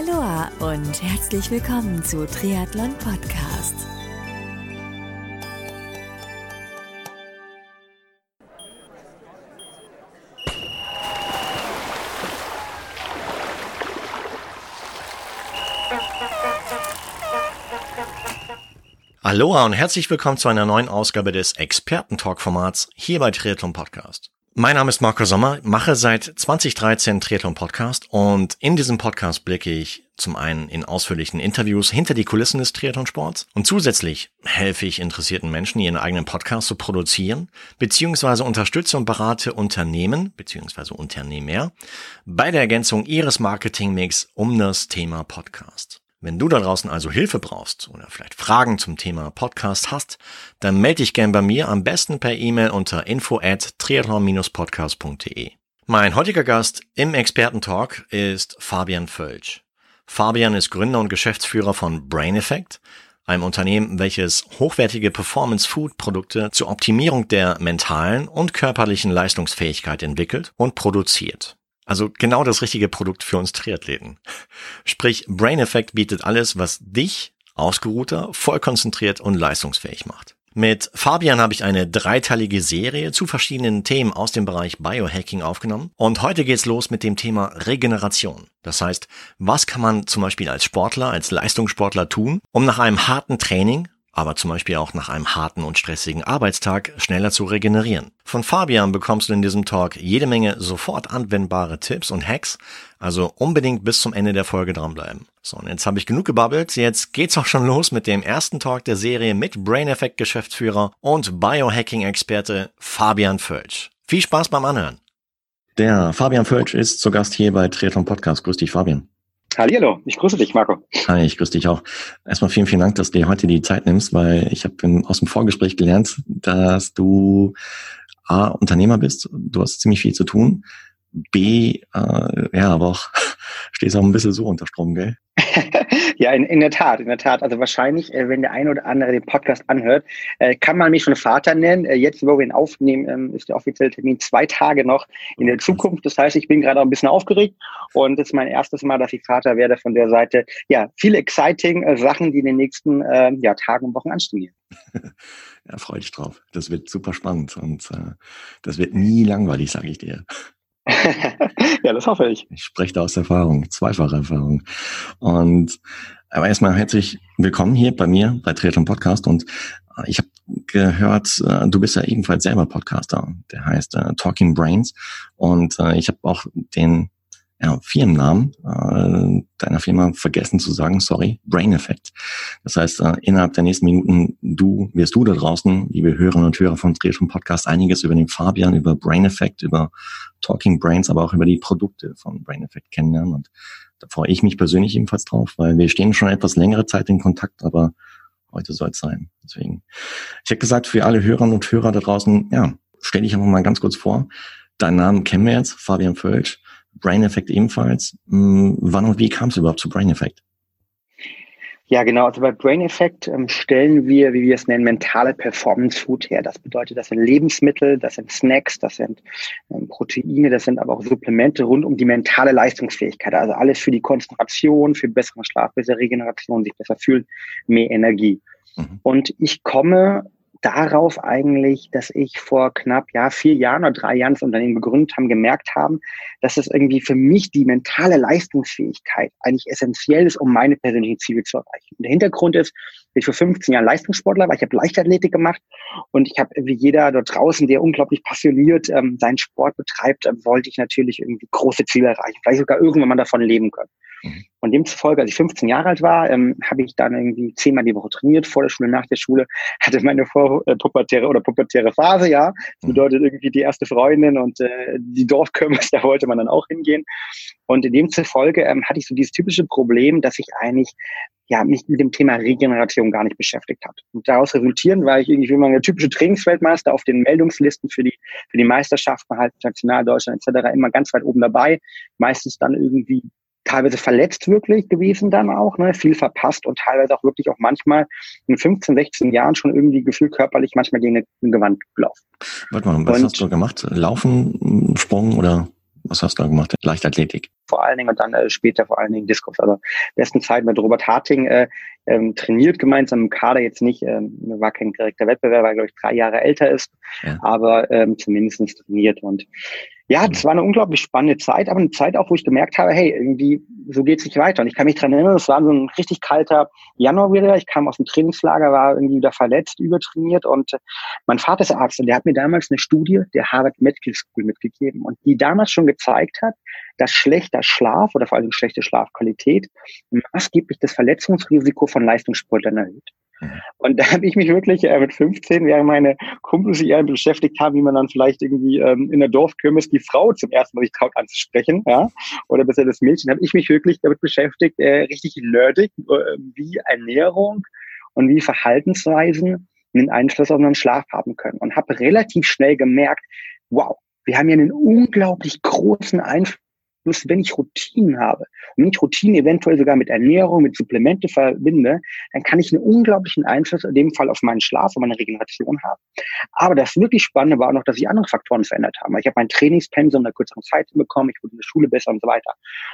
Aloha und herzlich willkommen zu Triathlon Podcast. Aloha und herzlich willkommen zu einer neuen Ausgabe des Experten-Talk-Formats hier bei Triathlon Podcast. Mein Name ist Marco Sommer, mache seit 2013 Triathlon Podcast und in diesem Podcast blicke ich zum einen in ausführlichen Interviews hinter die Kulissen des Triathlonsports und zusätzlich helfe ich interessierten Menschen, ihren eigenen Podcast zu produzieren, beziehungsweise unterstütze und berate Unternehmen, beziehungsweise Unternehmer bei der Ergänzung ihres Marketingmix um das Thema Podcast. Wenn du da draußen also Hilfe brauchst oder vielleicht Fragen zum Thema Podcast hast, dann melde dich gern bei mir, am besten per E-Mail unter info at triathlon-podcast.de. Mein heutiger Gast im Expertentalk ist Fabian Völsch. Fabian ist Gründer und Geschäftsführer von Brain Effect, einem Unternehmen, welches hochwertige Performance-Food-Produkte zur Optimierung der mentalen und körperlichen Leistungsfähigkeit entwickelt und produziert. Also genau das richtige Produkt für uns Triathleten. Sprich, Brain Effect bietet alles, was dich ausgeruhter, voll konzentriert und leistungsfähig macht. Mit Fabian habe ich eine dreiteilige Serie zu verschiedenen Themen aus dem Bereich Biohacking aufgenommen. Und heute geht's los mit dem Thema Regeneration. Das heißt, was kann man zum Beispiel als Sportler, als Leistungssportler tun, um nach einem harten Training aber zum Beispiel auch nach einem harten und stressigen Arbeitstag schneller zu regenerieren. Von Fabian bekommst du in diesem Talk jede Menge sofort anwendbare Tipps und Hacks, also unbedingt bis zum Ende der Folge dranbleiben. So, und jetzt habe ich genug gebabbelt, jetzt geht's auch schon los mit dem ersten Talk der Serie mit Brain Effect Geschäftsführer und Biohacking Experte Fabian Völsch. Viel Spaß beim Anhören. Der Fabian Völsch ist zu Gast hier bei Triathlon Podcast. Grüß dich, Fabian. Hallo, ich grüße dich, Marco. Hi, ich grüße dich auch. Erstmal vielen, vielen Dank, dass du dir heute die Zeit nimmst, weil ich habe aus dem Vorgespräch gelernt, dass du A, Unternehmer bist, du hast ziemlich viel zu tun, B, äh, ja, aber auch stehst auch ein bisschen so unter Strom, gell? ja, in, in der Tat, in der Tat. Also wahrscheinlich, äh, wenn der eine oder andere den Podcast anhört, äh, kann man mich schon Vater nennen. Äh, jetzt, wo wir ihn aufnehmen, ähm, ist der offizielle Termin zwei Tage noch in der Zukunft. Das heißt, ich bin gerade auch ein bisschen aufgeregt und es ist mein erstes Mal, dass ich Vater werde von der Seite. Ja, viele exciting Sachen, die in den nächsten äh, ja, Tagen und Wochen anstehen. ja, freue dich drauf. Das wird super spannend und äh, das wird nie langweilig, sage ich dir. ja, das hoffe ich. Ich spreche da aus Erfahrung, zweifache Erfahrung. Und aber erstmal herzlich willkommen hier bei mir bei Triathlon Podcast und äh, ich habe gehört, äh, du bist ja ebenfalls selber Podcaster, der heißt uh, Talking Brains und uh, ich habe auch den ja, Firmennamen äh, deiner Firma vergessen zu sagen, sorry, Brain Effect. Das heißt, äh, innerhalb der nächsten Minuten du wirst du da draußen, liebe Hörerinnen und Hörer von Drehschum Podcast, einiges über den Fabian, über Brain Effect, über Talking Brains, aber auch über die Produkte von Brain Effect kennenlernen. Und da freue ich mich persönlich ebenfalls drauf, weil wir stehen schon etwas längere Zeit in Kontakt, aber heute soll es sein. Deswegen, ich hätte gesagt, für alle Hörerinnen und Hörer da draußen, ja, stell dich einfach mal ganz kurz vor. Deinen Namen kennen wir jetzt, Fabian Völsch. Brain Effect ebenfalls. Hm, wann und wie kam es überhaupt zu Brain Effect? Ja, genau. Also bei Brain Effect ähm, stellen wir, wie wir es nennen, mentale Performance Food her. Das bedeutet, das sind Lebensmittel, das sind Snacks, das sind ähm, Proteine, das sind aber auch Supplemente rund um die mentale Leistungsfähigkeit. Also alles für die Konzentration, für besseren Schlaf, bessere Regeneration, sich besser fühlen, mehr Energie. Mhm. Und ich komme darauf eigentlich, dass ich vor knapp ja vier Jahren oder drei Jahren das Unternehmen gegründet haben, gemerkt haben, dass es irgendwie für mich die mentale Leistungsfähigkeit eigentlich essentiell ist, um meine persönlichen Ziele zu erreichen. Und der Hintergrund ist, ich vor 15 Jahren Leistungssportler war, ich habe Leichtathletik gemacht und ich habe wie jeder dort draußen, der unglaublich passioniert ähm, seinen Sport betreibt, äh, wollte ich natürlich irgendwie große Ziele erreichen, vielleicht sogar irgendwann mal davon leben können. Mhm. Und demzufolge, als ich 15 Jahre alt war, ähm, habe ich dann irgendwie zehnmal die Woche trainiert, vor der Schule, nach der Schule, hatte meine vorpubertäre oder pubertäre Phase, ja. Das mhm. bedeutet irgendwie die erste Freundin und äh, die Dorfkirmes, da wollte man dann auch hingehen. Und demzufolge ähm, hatte ich so dieses typische Problem, dass ich eigentlich ja, mich mit dem Thema Regeneration gar nicht beschäftigt hat. Und daraus resultieren war ich irgendwie wie man der typische Trainingsweltmeister auf den Meldungslisten für die, für die Meisterschaften halt, National, Deutschland etc. immer ganz weit oben dabei. Meistens dann irgendwie teilweise verletzt wirklich gewesen dann auch, ne, viel verpasst und teilweise auch wirklich auch manchmal in 15, 16 Jahren schon irgendwie gefühlt körperlich manchmal gegen eine Gewand gelaufen. Warte mal, was und, hast du gemacht? Laufen, Sprung oder was hast du da gemacht? Leichtathletik? vor allen Dingen und dann äh, später vor allen Dingen Diskus. Also besten Zeit mit Robert Harting äh, ähm, trainiert gemeinsam im Kader jetzt nicht, ähm, war kein direkter Wettbewerber, weil glaube ich drei Jahre älter ist, ja. aber ähm, zumindest trainiert und ja, das war eine unglaublich spannende Zeit, aber eine Zeit auch, wo ich gemerkt habe, hey, irgendwie, so geht's nicht weiter. Und ich kann mich dran erinnern, es war so ein richtig kalter Januar wieder. Ich kam aus dem Trainingslager, war irgendwie wieder verletzt, übertrainiert und mein Vater ist Arzt und der hat mir damals eine Studie der Harvard Medical School mitgegeben und die damals schon gezeigt hat, dass schlechter Schlaf oder vor allem schlechte Schlafqualität maßgeblich das Verletzungsrisiko von Leistungssportlern erhöht. Mhm. Und da habe ich mich wirklich äh, mit 15, während meine Kumpels sich eher beschäftigt haben, wie man dann vielleicht irgendwie ähm, in der Dorfkirmes die Frau zum ersten Mal sich traut anzusprechen, ja, oder besser das Mädchen, habe ich mich wirklich damit beschäftigt, äh, richtig nerdig, äh, wie Ernährung und wie Verhaltensweisen einen Einfluss auf unseren Schlaf haben können. Und habe relativ schnell gemerkt, wow, wir haben ja einen unglaublich großen Einfluss Bloß wenn ich Routinen habe und wenn ich Routinen eventuell sogar mit Ernährung, mit Supplemente verbinde, dann kann ich einen unglaublichen Einfluss in dem Fall auf meinen Schlaf und meine Regeneration haben. Aber das wirklich Spannende war auch noch, dass sich andere Faktoren verändert haben. Ich habe mein Trainingspensum in einer kürzeren Zeit bekommen, ich wurde in der Schule besser und so weiter.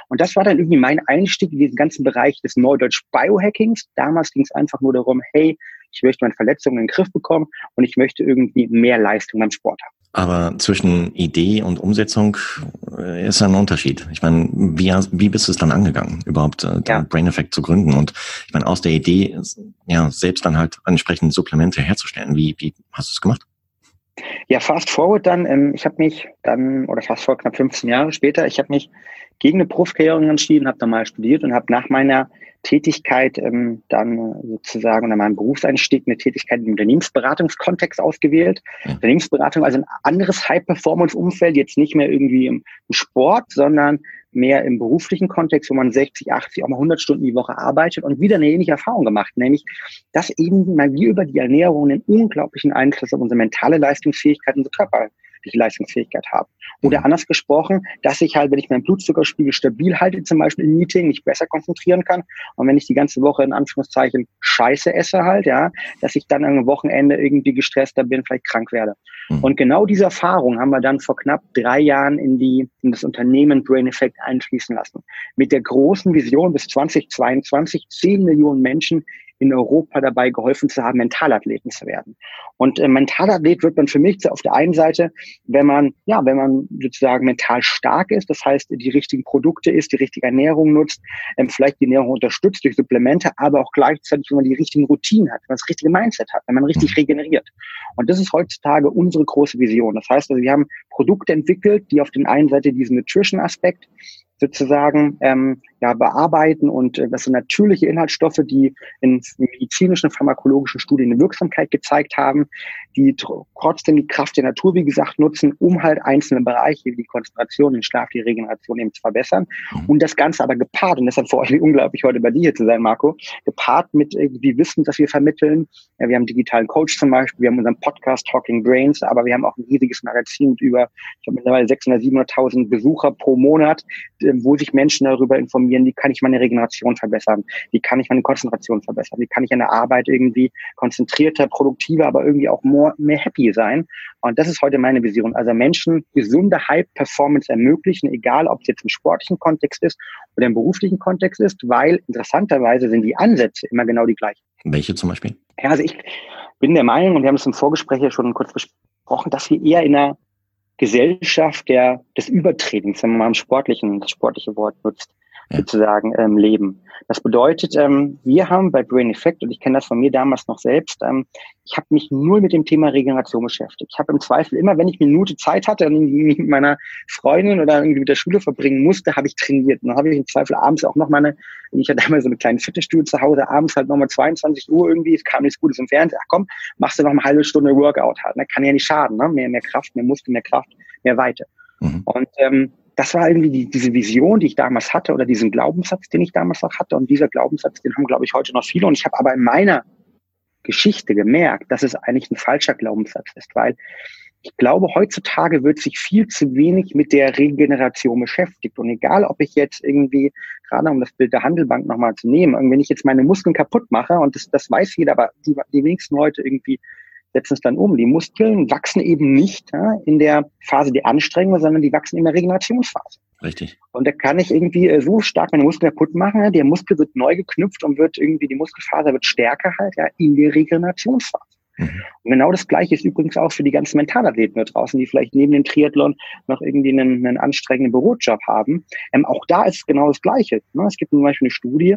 Und das war dann irgendwie mein Einstieg in diesen ganzen Bereich des Neudeutsch Biohackings. Damals ging es einfach nur darum, hey, ich möchte meine Verletzungen in den Griff bekommen und ich möchte irgendwie mehr Leistung beim Sport haben. Aber zwischen Idee und Umsetzung äh, ist ein Unterschied. Ich meine, wie, wie bist du es dann angegangen, überhaupt äh, ja. Brain Effect zu gründen? Und ich meine, aus der Idee, ja, selbst dann halt entsprechend Supplemente herzustellen. Wie, wie hast du es gemacht? Ja, fast forward dann, ähm, ich habe mich dann, oder fast vor knapp 15 Jahre später, ich habe mich gegen eine Profikkarriere entschieden, habe dann mal studiert und habe nach meiner Tätigkeit ähm, dann sozusagen oder meinem Berufseinstieg eine Tätigkeit im Unternehmensberatungskontext ausgewählt. Ja. Unternehmensberatung, also ein anderes High-Performance-Umfeld, jetzt nicht mehr irgendwie im Sport, sondern mehr im beruflichen Kontext, wo man 60, 80, auch mal 100 Stunden die Woche arbeitet und wieder eine ähnliche Erfahrung gemacht, nämlich, dass eben wir über die Ernährung einen unglaublichen Einfluss auf unsere mentale Leistungsfähigkeit, unsere Körper die Leistungsfähigkeit habe. Oder mhm. anders gesprochen, dass ich halt, wenn ich meinen Blutzuckerspiegel stabil halte, zum Beispiel im Meeting, mich besser konzentrieren kann. Und wenn ich die ganze Woche in Anführungszeichen Scheiße esse halt, ja, dass ich dann am Wochenende irgendwie gestresster bin, vielleicht krank werde. Mhm. Und genau diese Erfahrung haben wir dann vor knapp drei Jahren in die, in das Unternehmen Brain Effect einschließen lassen. Mit der großen Vision bis 2022 10 Millionen Menschen in Europa dabei geholfen zu haben, Mentalathleten zu werden. Und äh, Mentalathlet wird man für mich auf der einen Seite, wenn man, ja, wenn man sozusagen mental stark ist, das heißt, die richtigen Produkte isst, die richtige Ernährung nutzt, ähm, vielleicht die Ernährung unterstützt durch Supplemente, aber auch gleichzeitig, wenn man die richtigen Routinen hat, wenn man das richtige Mindset hat, wenn man richtig mhm. regeneriert. Und das ist heutzutage unsere große Vision. Das heißt, also, wir haben Produkte entwickelt, die auf den einen Seite diesen Nutrition-Aspekt sozusagen ähm, ja, bearbeiten und äh, das sind natürliche Inhaltsstoffe, die in medizinischen, pharmakologischen Studien eine Wirksamkeit gezeigt haben, die trotzdem die Kraft der Natur, wie gesagt, nutzen, um halt einzelne Bereiche wie die Konzentration, den Schlaf, die Regeneration eben zu verbessern. Mhm. Und das Ganze aber gepaart, und deshalb freue ich mich unglaublich, heute bei dir hier zu sein, Marco, gepaart mit irgendwie Wissen, das wir vermitteln. Ja, wir haben digitalen Coach zum Beispiel, wir haben unseren Podcast Talking Brains, aber wir haben auch ein riesiges Magazin mit über, ich habe mittlerweile 600, 700.000 Besucher pro Monat, wo sich Menschen darüber informieren, wie kann ich meine Regeneration verbessern, wie kann ich meine Konzentration verbessern, wie kann ich an der Arbeit irgendwie konzentrierter, produktiver, aber irgendwie auch more, mehr happy sein. Und das ist heute meine Vision. Also Menschen gesunde High-Performance ermöglichen, egal ob es jetzt im sportlichen Kontext ist oder im beruflichen Kontext ist, weil interessanterweise sind die Ansätze immer genau die gleichen. Welche zum Beispiel? Ja, also ich bin der Meinung, und wir haben es im Vorgespräch ja schon kurz besprochen, dass wir eher in einer Gesellschaft der, des Übertretens, wenn man mal im Sportlichen, das sportliche Wort nutzt, ja. sozusagen ähm, leben. Das bedeutet, ähm, wir haben bei Brain Effect, und ich kenne das von mir damals noch selbst, ähm, ich habe mich nur mit dem Thema Regeneration beschäftigt. Ich habe im Zweifel immer, wenn ich eine Minute Zeit hatte und mit meiner Freundin oder irgendwie mit der Schule verbringen musste, habe ich trainiert. Und dann habe ich im Zweifel abends auch noch meine, ich hatte einmal so eine kleine Fitnessstudio zu Hause, abends halt nochmal 22 Uhr irgendwie, es kam nichts Gutes im Fernsehen, ach komm, machst du noch eine halbe Stunde Workout halt. Ne? Kann ja nicht schaden, ne? Mehr, mehr Kraft, mehr Muskel, mehr Kraft, mehr Weite. Mhm. Und ähm, das war irgendwie die, diese Vision, die ich damals hatte oder diesen Glaubenssatz, den ich damals auch hatte. Und dieser Glaubenssatz, den haben, glaube ich, heute noch viele. Und ich habe aber in meiner Geschichte gemerkt, dass es eigentlich ein falscher Glaubenssatz ist, weil ich glaube, heutzutage wird sich viel zu wenig mit der Regeneration beschäftigt. Und egal, ob ich jetzt irgendwie, gerade um das Bild der Handelbank nochmal zu nehmen, wenn ich jetzt meine Muskeln kaputt mache, und das, das weiß jeder, aber die, die wenigsten Leute irgendwie setzen es dann um. Die Muskeln wachsen eben nicht ja, in der Phase der Anstrengung, sondern die wachsen in der Regenerationsphase. Richtig. Und da kann ich irgendwie äh, so stark meine Muskeln kaputt machen. Der Muskel wird neu geknüpft und wird irgendwie, die Muskelfaser wird stärker halt, ja, in der Regenerationsphase. Mhm. Und genau das Gleiche ist übrigens auch für die ganzen Mentalathleten da draußen, die vielleicht neben dem Triathlon noch irgendwie einen, einen anstrengenden Bürojob haben. Ähm, auch da ist genau das Gleiche. Ne? Es gibt zum Beispiel eine Studie,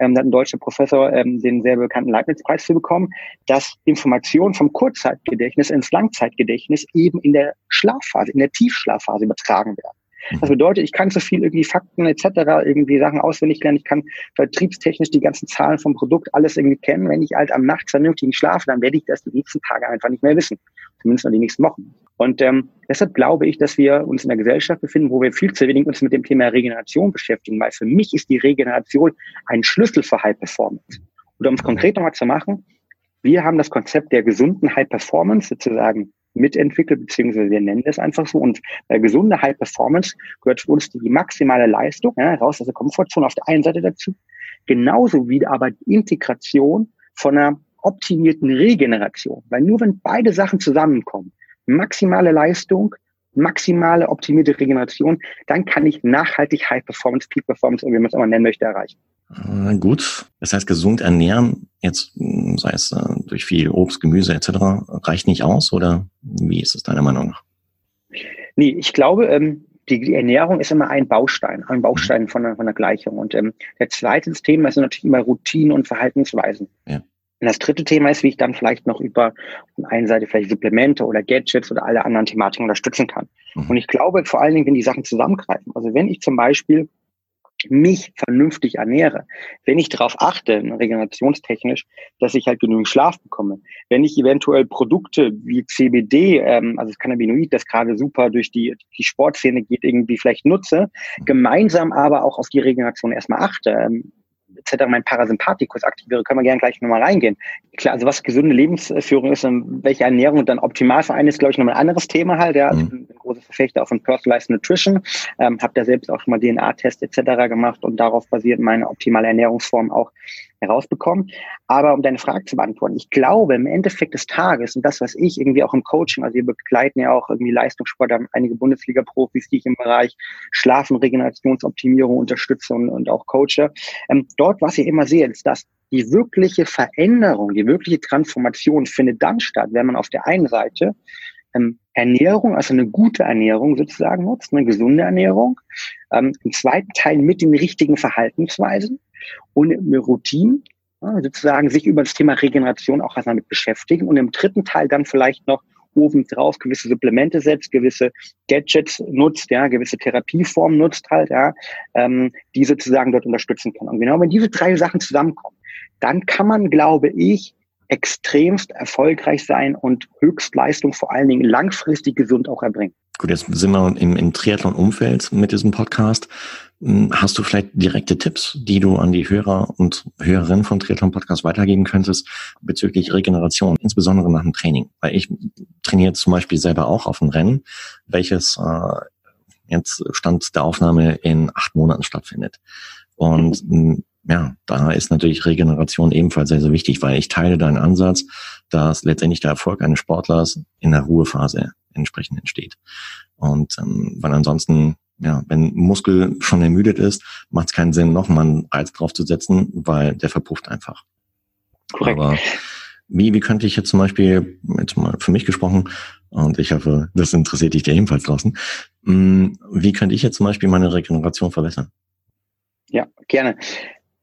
ähm, da hat ein deutscher Professor ähm, den sehr bekannten Leibniz-Preis zu bekommen, dass Informationen vom Kurzzeitgedächtnis ins Langzeitgedächtnis eben in der Schlafphase, in der Tiefschlafphase übertragen werden. Das bedeutet, ich kann so viel irgendwie Fakten etc., irgendwie Sachen auswendig lernen. Ich kann vertriebstechnisch die ganzen Zahlen vom Produkt alles irgendwie kennen. Wenn ich halt am Nacht vernünftig schlafe, dann werde ich das die nächsten Tage einfach nicht mehr wissen. Zumindest noch die nächsten Wochen. Und ähm, deshalb glaube ich, dass wir uns in einer Gesellschaft befinden, wo wir viel zu wenig uns mit dem Thema Regeneration beschäftigen, weil für mich ist die Regeneration ein Schlüssel für High Performance. Oder um es konkret nochmal zu machen, wir haben das Konzept der gesunden High Performance sozusagen mitentwickelt, beziehungsweise wir nennen das einfach so. Und bei gesunde High Performance gehört für uns die maximale Leistung, ja, raus aus der Komfortzone auf der einen Seite dazu, genauso wie aber die Integration von einer optimierten Regeneration. Weil nur wenn beide Sachen zusammenkommen, maximale Leistung, maximale optimierte Regeneration, dann kann ich nachhaltig High Performance, Peak Performance, wie man es immer nennen möchte, erreichen. Äh, gut, das heißt gesund ernähren, jetzt hm, sei es äh, durch viel Obst, Gemüse etc., reicht nicht aus oder wie ist es deiner Meinung nach? Nee, ich glaube, ähm, die, die Ernährung ist immer ein Baustein, ein Baustein von der, von der Gleichung. Und ähm, der zweite Thema sind natürlich immer Routinen und Verhaltensweisen. Ja. Und das dritte Thema ist, wie ich dann vielleicht noch über von einer Seite vielleicht Supplemente oder Gadgets oder alle anderen Thematiken unterstützen kann. Mhm. Und ich glaube vor allen Dingen, wenn die Sachen zusammengreifen. Also wenn ich zum Beispiel mich vernünftig ernähre, wenn ich darauf achte, regenerationstechnisch, dass ich halt genügend Schlaf bekomme, wenn ich eventuell Produkte wie CBD, ähm, also das Cannabinoid, das gerade super durch die, die Sportszene geht, irgendwie vielleicht nutze, gemeinsam aber auch auf die Regeneration erstmal achte, ähm, etc. mein Parasympathikus aktiviere, können wir gerne gleich nochmal reingehen. Klar, also was gesunde Lebensführung ist und welche Ernährung dann optimal für einen ist, glaube ich, nochmal ein anderes Thema halt. Ja. Mhm. Verfechter auch von Personalized Nutrition, ähm, habe da selbst auch schon mal DNA-Tests etc. gemacht und darauf basiert meine optimale Ernährungsform auch herausbekommen. Aber um deine Frage zu beantworten, ich glaube im Endeffekt des Tages und das, was ich irgendwie auch im Coaching, also wir begleiten ja auch irgendwie Leistungssport, haben einige Bundesliga-Profis, die ich im Bereich Schlafen, Regenerationsoptimierung unterstütze und, und auch coache. Ähm, dort, was ich immer sehe, ist, dass die wirkliche Veränderung, die wirkliche Transformation findet dann statt, wenn man auf der einen Seite ähm, Ernährung, also eine gute Ernährung sozusagen nutzt, eine gesunde Ernährung, ähm, im zweiten Teil mit den richtigen Verhaltensweisen und eine Routine, ja, sozusagen sich über das Thema Regeneration auch erstmal mit beschäftigen und im dritten Teil dann vielleicht noch oben drauf gewisse Supplemente setzt, gewisse Gadgets nutzt, ja, gewisse Therapieformen nutzt halt, ja, ähm, die sozusagen dort unterstützen kann. Und genau wenn diese drei Sachen zusammenkommen, dann kann man, glaube ich, extremst erfolgreich sein und Höchstleistung vor allen Dingen langfristig gesund auch erbringen. Gut, jetzt sind wir im, im Triathlon-Umfeld mit diesem Podcast. Hm, hast du vielleicht direkte Tipps, die du an die Hörer und Hörerinnen von Triathlon Podcast weitergeben könntest bezüglich Regeneration, insbesondere nach dem Training? Weil ich trainiere zum Beispiel selber auch auf ein Rennen, welches äh, jetzt Stand der Aufnahme in acht Monaten stattfindet. Und mhm. Ja, da ist natürlich Regeneration ebenfalls sehr, sehr wichtig, weil ich teile deinen Ansatz, dass letztendlich der Erfolg eines Sportlers in der Ruhephase entsprechend entsteht. Und ähm, weil ansonsten, ja, wenn Muskel schon ermüdet ist, macht es keinen Sinn, nochmal einen Reiz draufzusetzen, weil der verpufft einfach. Korrekt. Aber wie, wie könnte ich jetzt zum Beispiel, jetzt mal für mich gesprochen, und ich hoffe, das interessiert dich ja ebenfalls draußen, hm, wie könnte ich jetzt zum Beispiel meine Regeneration verbessern? Ja, gerne.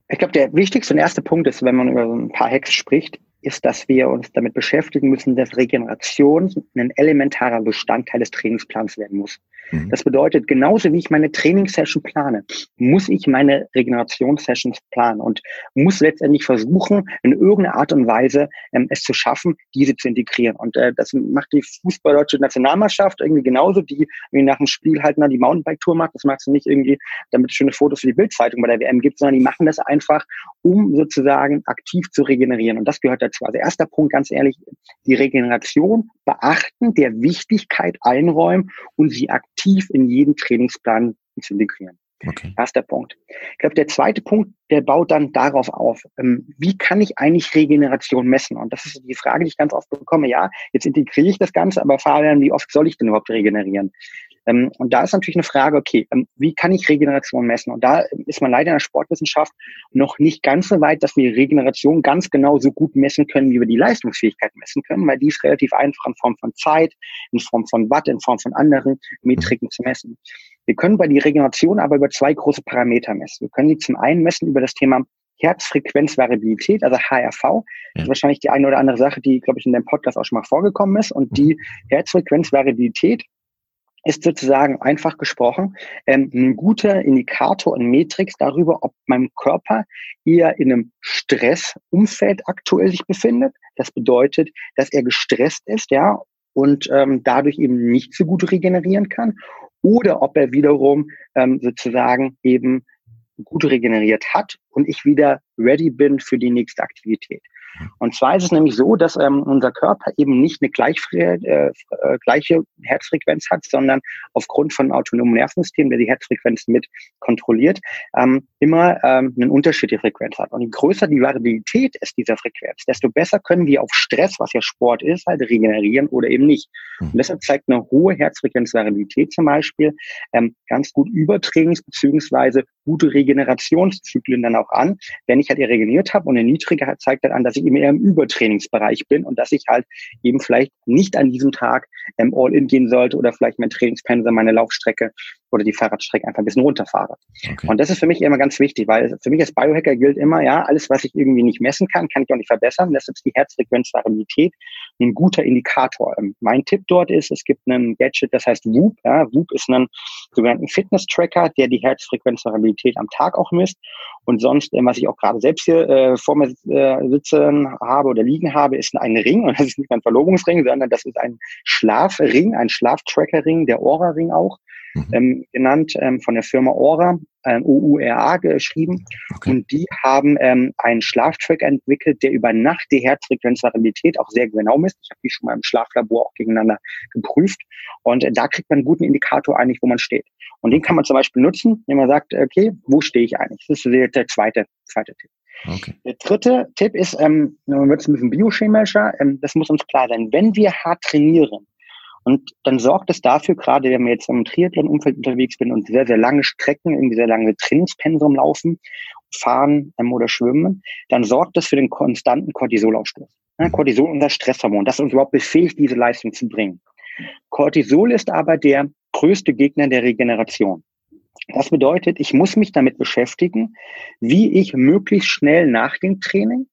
Ich glaube, der wichtigste und erste Punkt ist, wenn man über so ein paar Hacks spricht, ist, dass wir uns damit beschäftigen müssen, dass Regeneration ein elementarer Bestandteil des Trainingsplans werden muss. Mhm. Das bedeutet, genauso wie ich meine Trainingssession plane, muss ich meine Regenerationssessions planen und muss letztendlich versuchen, in irgendeiner Art und Weise ähm, es zu schaffen, diese zu integrieren. Und äh, das macht die Fußballdeutsche Nationalmannschaft irgendwie genauso, die irgendwie nach dem Spiel halt na, die Mountainbike-Tour macht. Das macht sie nicht irgendwie, damit es schöne Fotos für die Bildzeitung bei der WM gibt, sondern die machen das einfach, um sozusagen aktiv zu regenerieren. Und das gehört dazu. Also erster Punkt, ganz ehrlich, die Regeneration beachten, der Wichtigkeit einräumen und sie aktiv in jeden Trainingsplan zu integrieren. Okay. Erster Punkt. Ich glaube, der zweite Punkt, der baut dann darauf auf, ähm, wie kann ich eigentlich Regeneration messen? Und das ist die Frage, die ich ganz oft bekomme. Ja, jetzt integriere ich das Ganze, aber Fabian, wie oft soll ich denn überhaupt regenerieren? Ähm, und da ist natürlich eine Frage, okay, ähm, wie kann ich Regeneration messen? Und da ist man leider in der Sportwissenschaft noch nicht ganz so weit, dass wir Regeneration ganz genau so gut messen können, wie wir die Leistungsfähigkeit messen können, weil die ist relativ einfach in Form von Zeit, in Form von Watt, in Form von anderen Metriken zu messen. Wir können bei die Regeneration aber über zwei große Parameter messen. Wir können sie zum einen messen über das Thema Herzfrequenzvariabilität, also HRV. Ja. Das ist wahrscheinlich die eine oder andere Sache, die, glaube ich, in dem Podcast auch schon mal vorgekommen ist. Und die mhm. Herzfrequenzvariabilität ist sozusagen einfach gesprochen ähm, ein guter Indikator und Metrik darüber, ob mein Körper eher in einem Stressumfeld aktuell sich befindet. Das bedeutet, dass er gestresst ist, ja, und ähm, dadurch eben nicht so gut regenerieren kann. Oder ob er wiederum ähm, sozusagen eben gut regeneriert hat und ich wieder ready bin für die nächste Aktivität. Und zwar ist es nämlich so, dass ähm, unser Körper eben nicht eine gleich, äh, äh, gleiche Herzfrequenz hat, sondern aufgrund von autonomen Nervensystem, der die Herzfrequenz mit kontrolliert, ähm, immer ähm, einen unterschiedliche Frequenz hat. Und je größer die Variabilität ist dieser Frequenz, desto besser können wir auf Stress, was ja Sport ist, halt regenerieren oder eben nicht. Hm. Und deshalb zeigt eine hohe Herzfrequenzvariabilität zum Beispiel ähm, ganz gut Übertrainings- beziehungsweise gute Regenerationszyklen dann auch an. Wenn ich halt regeneriert habe und eine niedrige zeigt dann an, dass ich eben eher im Übertrainingsbereich bin und dass ich halt eben vielleicht nicht an diesem Tag ähm, All-In gehen sollte oder vielleicht mein Trainingspensum, meine Laufstrecke oder die Fahrradstrecke einfach ein bisschen runterfahre. Okay. Und das ist für mich immer ganz wichtig, weil für mich als Biohacker gilt immer, ja, alles, was ich irgendwie nicht messen kann, kann ich auch nicht verbessern. Deshalb ist die Herzfrequenzvariabilität ein guter Indikator. Ähm, mein Tipp dort ist, es gibt einen Gadget, das heißt Whoop. Ja, Whoop ist ein sogenannten Fitness-Tracker, der die Herzfrequenzvariabilität am Tag auch misst. Und sonst, ähm, was ich auch gerade selbst hier äh, vor mir äh, sitzen habe oder liegen habe, ist ein Ring. Und das ist nicht ein Verlobungsring, sondern das ist ein Schlafring, ein Schlaftracker-Ring, der Aura-Ring auch mhm. ähm, genannt, ähm, von der Firma Aura, ähm, OURA geschrieben. Okay. Und die haben ähm, einen Schlaftrack entwickelt, der über Nacht die Herzfrequenzvariabilität auch sehr genau misst. Ich habe die schon mal im Schlaflabor auch gegeneinander geprüft. Und äh, da kriegt man einen guten Indikator eigentlich, wo man steht. Und den kann man zum Beispiel nutzen, wenn man sagt, okay, wo stehe ich eigentlich? Das ist der zweite, zweite Tipp. Okay. Der dritte Tipp ist, ähm, man wird es ein bisschen biochemischer, ähm, das muss uns klar sein, wenn wir hart trainieren, und dann sorgt es dafür, gerade wenn wir jetzt im Triathlon-Umfeld unterwegs sind und sehr, sehr lange Strecken, irgendwie sehr lange Trainingspensum laufen, fahren ähm, oder schwimmen, dann sorgt das für den konstanten Cortisolausstoß. Ja, Cortisol, unser Stresshormon, das uns überhaupt befähigt, diese Leistung zu bringen. Cortisol ist aber der größte Gegner der Regeneration. Das bedeutet, ich muss mich damit beschäftigen, wie ich möglichst schnell nach dem Training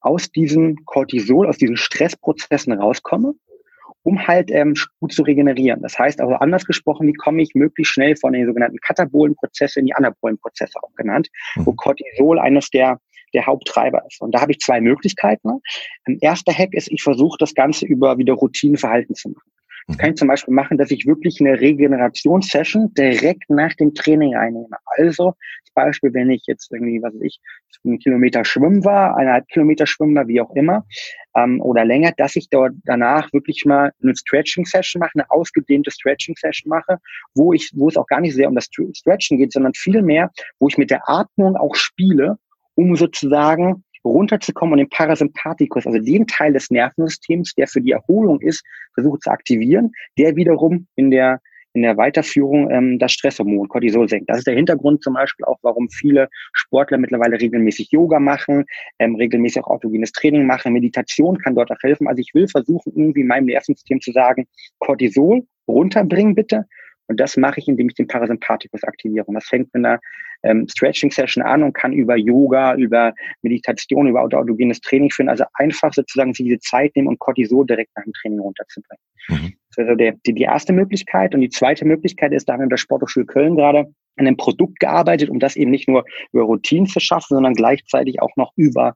aus diesem Cortisol, aus diesen Stressprozessen rauskomme um halt ähm, gut zu regenerieren. Das heißt also anders gesprochen, wie komme ich möglichst schnell von den sogenannten katabolen Prozesse in die anabolen Prozesse auch genannt, mhm. wo Cortisol eines der der Haupttreiber ist. Und da habe ich zwei Möglichkeiten. Ein erster Hack ist, ich versuche das Ganze über wieder Routineverhalten zu machen. Das kann ich zum Beispiel machen, dass ich wirklich eine Regenerationssession direkt nach dem Training einnehme. Also, zum Beispiel, wenn ich jetzt irgendwie, was weiß ich, einen Kilometer schwimmen war, eineinhalb Kilometer schwimmen war, wie auch immer, ähm, oder länger, dass ich dort danach wirklich mal eine Stretching-Session mache, eine ausgedehnte Stretching-Session mache, wo ich, wo es auch gar nicht sehr um das Stretchen geht, sondern viel mehr, wo ich mit der Atmung auch spiele, um sozusagen runterzukommen und den Parasympathikus, also den Teil des Nervensystems, der für die Erholung ist, versucht zu aktivieren, der wiederum in der in der Weiterführung ähm, das Stresshormon Cortisol senkt. Das ist der Hintergrund zum Beispiel auch, warum viele Sportler mittlerweile regelmäßig Yoga machen, ähm, regelmäßig auch autogenes Training machen. Meditation kann dort auch helfen. Also ich will versuchen, irgendwie meinem Nervensystem zu sagen, Cortisol runterbringen bitte und das mache ich, indem ich den Parasympathikus aktiviere. Und das fängt mit einer ähm, Stretching-Session an und kann über Yoga, über Meditation, über autogenes Training führen. Also einfach sozusagen sich diese Zeit nehmen und Cortisol direkt nach dem Training runterzubringen. Mhm. Das ist also der, die, die erste Möglichkeit. Und die zweite Möglichkeit ist, da haben wir in der Sporthochschule Köln gerade an einem Produkt gearbeitet, um das eben nicht nur über Routinen zu schaffen, sondern gleichzeitig auch noch über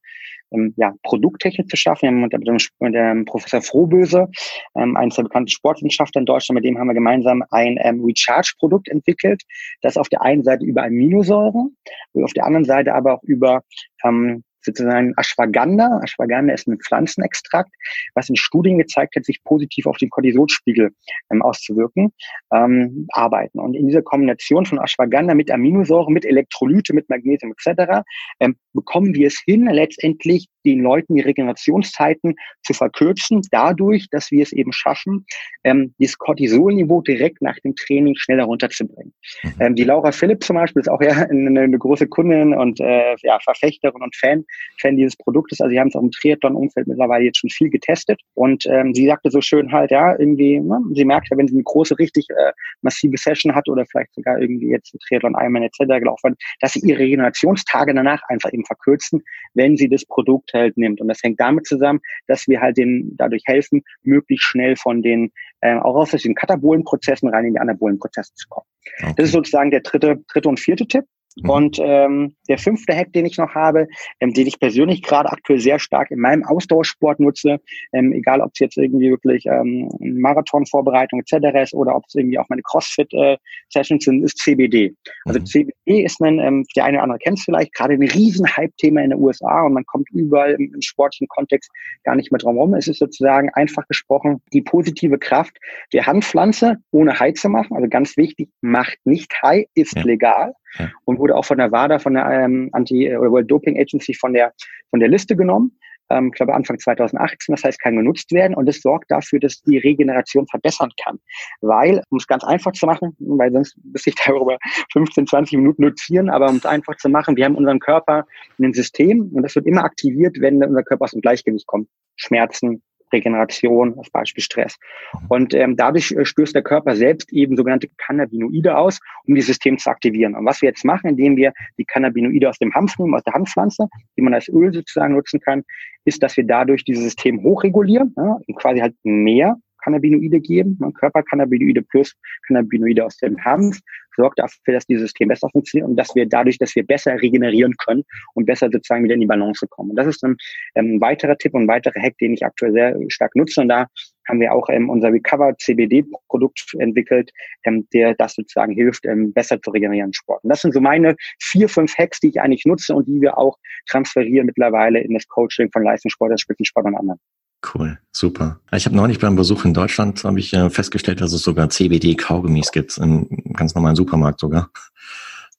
ähm, ja, Produkttechnik zu schaffen. Wir haben mit, dem, mit dem Professor Frohböse, ähm, eines der bekannten Sportwissenschaftler in Deutschland, mit dem haben wir gemeinsam ein ähm, Recharge-Produkt entwickelt, das auf der einen Seite über Aminosäuren, auf der anderen Seite aber auch über ähm, sozusagen Ashwagandha. Ashwagandha ist ein Pflanzenextrakt, was in Studien gezeigt hat, sich positiv auf den Cortisolspiegel ähm, auszuwirken, ähm, arbeiten. Und in dieser Kombination von Ashwagandha mit Aminosäuren, mit Elektrolyte, mit Magnesium etc. Ähm, bekommen wir es hin, letztendlich den Leuten die Regenerationszeiten zu verkürzen, dadurch, dass wir es eben schaffen, ähm, das Cortisolniveau direkt nach dem Training schneller runterzubringen. Mhm. Ähm, die Laura Philipp zum Beispiel ist auch ja eine, eine große Kundin und äh, ja, Verfechterin und Fan, Fan dieses Produktes. Also sie haben es auch im Triathlon-Umfeld mittlerweile jetzt schon viel getestet. Und ähm, sie sagte so schön halt, ja, irgendwie, ne, sie merkt ja, wenn sie eine große, richtig äh, massive Session hat oder vielleicht sogar irgendwie jetzt Triathlon Ironman etc. gelaufen hat, dass sie ihre Regenerationstage danach einfach eben verkürzen, wenn sie das Produkt halt nimmt. Und das hängt damit zusammen, dass wir halt denen dadurch helfen, möglichst schnell von den äh, auch aus den katabolen Prozessen rein in die anabolen Prozesse zu kommen. Okay. Das ist sozusagen der dritte, dritte und vierte Tipp. Mhm. Und ähm, der fünfte Hack, den ich noch habe, ähm, den ich persönlich gerade aktuell sehr stark in meinem Ausdauersport nutze, ähm, egal ob es jetzt irgendwie wirklich ähm, Marathonvorbereitung etc. ist oder ob es irgendwie auch meine CrossFit-Sessions äh, sind, ist CBD. Also mhm. CBD ist ein, ähm, der eine oder andere kennt es vielleicht, gerade ein riesen Hype-Thema in den USA und man kommt überall im, im sportlichen Kontext gar nicht mehr drum herum. Es ist sozusagen einfach gesprochen die positive Kraft der Handpflanze ohne High zu machen. Also ganz wichtig, macht nicht High, ist ja. legal und wurde auch von der WADA, von der ähm, Anti- oder World Doping Agency von der, von der Liste genommen. Ähm, ich glaube Anfang 2018, das heißt kann genutzt werden und das sorgt dafür, dass die Regeneration verbessern kann. Weil, um es ganz einfach zu machen, weil sonst müsste ich darüber 15, 20 Minuten notieren, aber um es einfach zu machen, wir haben unseren Körper ein System und das wird immer aktiviert, wenn unser Körper aus dem Gleichgewicht kommt. Schmerzen, Regeneration, als Beispiel Stress. Mhm. Und ähm, dadurch äh, stößt der Körper selbst eben sogenannte Cannabinoide aus, um das System zu aktivieren. Und was wir jetzt machen, indem wir die Cannabinoide aus dem Hanf nehmen, aus der Hanfpflanze, die man als Öl sozusagen nutzen kann, ist, dass wir dadurch dieses System hochregulieren, ja, und quasi halt mehr Cannabinoide geben, ne, Körpercannabinoide plus Cannabinoide aus dem Hanf, sorgt dafür, dass dieses System besser funktioniert und dass wir dadurch, dass wir besser regenerieren können und besser sozusagen wieder in die Balance kommen. Und das ist ein, ähm, ein weiterer Tipp und ein weiterer Hack, den ich aktuell sehr stark nutze. Und da haben wir auch ähm, unser Recover CBD Produkt entwickelt, ähm, der das sozusagen hilft, ähm, besser zu regenerieren Sport. Und das sind so meine vier, fünf Hacks, die ich eigentlich nutze und die wir auch transferieren mittlerweile in das Coaching von Leistungssport, Spitzensport und anderen. Cool, super. Ich habe neulich beim Besuch in Deutschland habe ich äh, festgestellt, dass es sogar CBD-Kaugummis gibt, im ganz normalen Supermarkt sogar.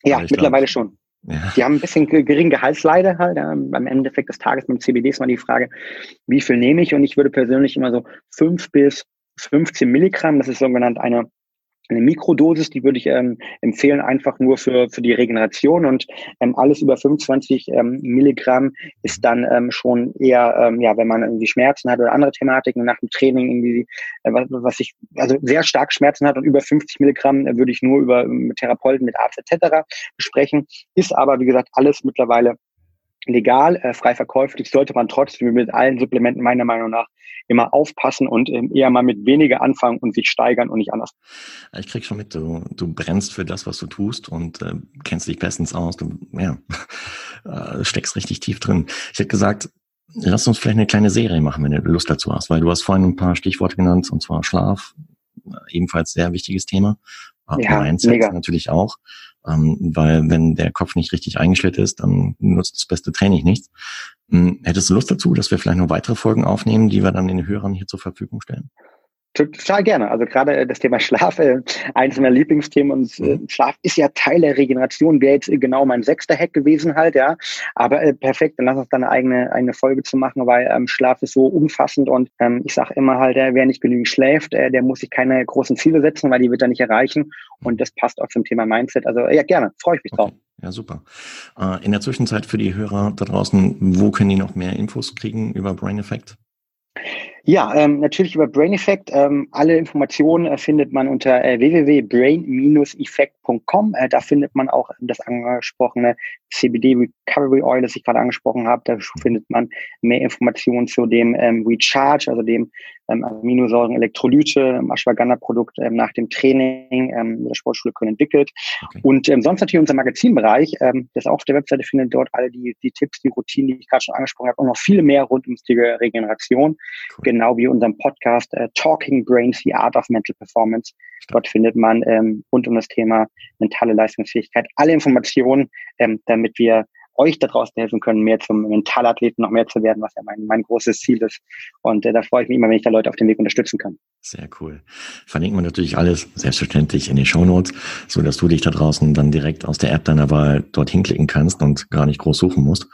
Ja, mittlerweile glaub, schon. Ja. Die haben ein bisschen geringe Gehaltsleide halt. Ja. Am Endeffekt des Tages mit CBD ist mal die Frage, wie viel nehme ich? Und ich würde persönlich immer so fünf bis 15 Milligramm, das ist sogenannt eine eine Mikrodosis, die würde ich ähm, empfehlen, einfach nur für, für die Regeneration und ähm, alles über 25 ähm, Milligramm ist dann ähm, schon eher, ähm, ja, wenn man irgendwie Schmerzen hat oder andere Thematiken nach dem Training irgendwie, äh, was, was ich, also sehr stark Schmerzen hat und über 50 Milligramm äh, würde ich nur über mit Therapeuten, mit Arzt etc. besprechen, ist aber, wie gesagt, alles mittlerweile legal, äh, frei verkäuflich, sollte man trotzdem mit allen Supplementen meiner Meinung nach immer aufpassen und ähm, eher mal mit weniger anfangen und sich steigern und nicht anders. Ich krieg schon mit, du, du brennst für das, was du tust und äh, kennst dich bestens aus. Du ja, äh, steckst richtig tief drin. Ich hätte gesagt, lass uns vielleicht eine kleine Serie machen, wenn du Lust dazu hast, weil du hast vorhin ein paar Stichworte genannt, und zwar Schlaf, äh, ebenfalls sehr wichtiges Thema. Ja, Mindset mega. natürlich auch. Ähm, weil wenn der Kopf nicht richtig eingestellt ist, dann nutzt das beste Training nichts. Ähm, hättest du Lust dazu, dass wir vielleicht noch weitere Folgen aufnehmen, die wir dann den Hörern hier zur Verfügung stellen? Total gerne. Also gerade äh, das Thema Schlaf, äh, eines meiner Lieblingsthemen und äh, mhm. Schlaf ist ja Teil der Regeneration, wäre jetzt genau mein sechster Hack gewesen halt, ja. Aber äh, perfekt, dann lass uns da eine eigene, eigene Folge zu machen, weil ähm, Schlaf ist so umfassend und ähm, ich sage immer halt, äh, wer nicht genügend schläft, äh, der muss sich keine großen Ziele setzen, weil die wird er nicht erreichen und das passt auch zum Thema Mindset. Also ja, gerne, freue ich mich drauf. Okay. Ja, super. Äh, in der Zwischenzeit für die Hörer da draußen, wo können die noch mehr Infos kriegen über Brain Effect? Ja, ähm, natürlich über Brain Effect. Ähm, alle Informationen äh, findet man unter äh, www.brain-effect.com. Äh, da findet man auch das angesprochene CBD Recovery Oil, das ich gerade angesprochen habe. Da findet man mehr Informationen zu dem ähm, Recharge, also dem ähm, Aminosäuren, Elektrolyte, Ashwagandha-Produkt ähm, nach dem Training ähm, der Sportschule können entwickelt. Okay. Und ähm, sonst natürlich unser Magazinbereich, ähm, das auch auf der Webseite findet dort alle die, die Tipps, die Routinen, die ich gerade schon angesprochen habe und noch viel mehr rund ums Thema Regeneration. Cool. Genau wie unserem Podcast äh, Talking Brains, the Art of Mental Performance. Dort findet man ähm, rund um das Thema mentale Leistungsfähigkeit alle Informationen, ähm, damit wir euch da draußen helfen können, mehr zum Mentalathleten noch mehr zu werden, was ja mein, mein großes Ziel ist. Und äh, da freue ich mich immer, wenn ich da Leute auf dem Weg unterstützen kann. Sehr cool. Verlinken wir natürlich alles selbstverständlich in den Show Notes, so dass du dich da draußen dann direkt aus der App deiner Wahl dorthin klicken kannst und gar nicht groß suchen musst.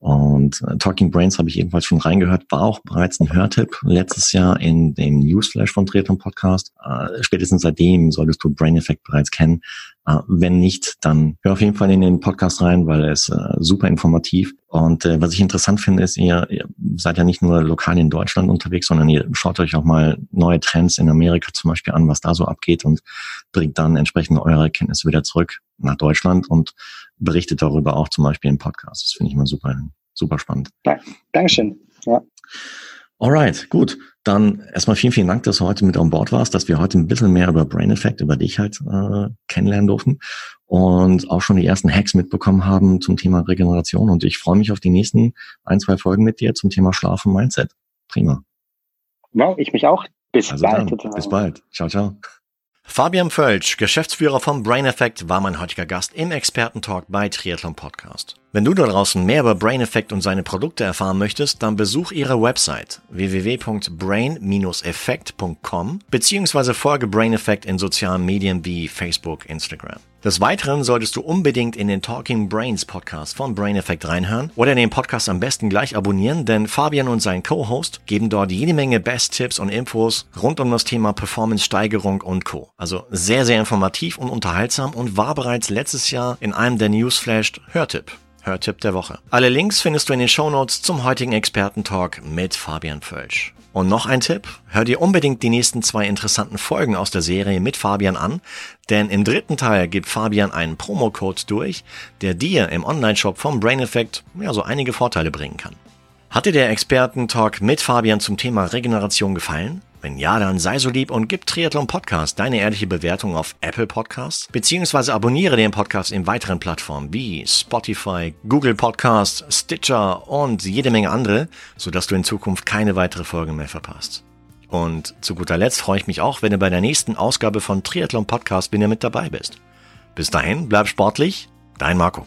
Und äh, Talking Brains habe ich ebenfalls schon reingehört, war auch bereits ein Hörtipp letztes Jahr in dem Newsflash von Triathlon Podcast. Äh, spätestens seitdem solltest du Brain Effect bereits kennen. Äh, wenn nicht, dann hör auf jeden Fall in den Podcast rein, weil es äh, super informativ. Und was ich interessant finde, ist, ihr, ihr seid ja nicht nur lokal in Deutschland unterwegs, sondern ihr schaut euch auch mal neue Trends in Amerika zum Beispiel an, was da so abgeht und bringt dann entsprechend eure Erkenntnisse wieder zurück nach Deutschland und berichtet darüber auch zum Beispiel im Podcast. Das finde ich immer super, super spannend. Dankeschön. Ja. Alright, gut. Dann erstmal vielen, vielen Dank, dass du heute mit an Bord warst, dass wir heute ein bisschen mehr über Brain Effect, über dich halt äh, kennenlernen durften und auch schon die ersten Hacks mitbekommen haben zum Thema Regeneration. Und ich freue mich auf die nächsten ein, zwei Folgen mit dir zum Thema Schlaf und Mindset. Prima. Wow, ich mich auch. Bis also bald. Bis bald. Ciao, ciao. Fabian Völsch, Geschäftsführer vom Brain Effect, war mein heutiger Gast im Expertentalk bei Triathlon Podcast. Wenn du da draußen mehr über Brain Effect und seine Produkte erfahren möchtest, dann besuch ihre Website www.brain-effect.com beziehungsweise folge Brain Effect in sozialen Medien wie Facebook, Instagram. Des Weiteren solltest du unbedingt in den Talking Brains Podcast von Brain Effect reinhören oder den Podcast am besten gleich abonnieren, denn Fabian und sein Co-Host geben dort jede Menge Best-Tipps und Infos rund um das Thema Performance-Steigerung und Co. Also sehr, sehr informativ und unterhaltsam und war bereits letztes Jahr in einem der Newsflash Hörtipp. Hörtipp der Woche. Alle Links findest du in den Shownotes zum heutigen Expertentalk mit Fabian Völsch. Und noch ein Tipp, hör dir unbedingt die nächsten zwei interessanten Folgen aus der Serie mit Fabian an, denn im dritten Teil gibt Fabian einen Promocode durch, der dir im Onlineshop vom Brain Effect ja so einige Vorteile bringen kann. Hat dir der Expertentalk mit Fabian zum Thema Regeneration gefallen? Wenn ja, dann sei so lieb und gib Triathlon Podcast deine ehrliche Bewertung auf Apple Podcasts, beziehungsweise abonniere den Podcast in weiteren Plattformen wie Spotify, Google Podcasts, Stitcher und jede Menge andere, sodass du in Zukunft keine weitere Folge mehr verpasst. Und zu guter Letzt freue ich mich auch, wenn du bei der nächsten Ausgabe von Triathlon Podcast wieder mit dabei bist. Bis dahin, bleib sportlich, dein Marco.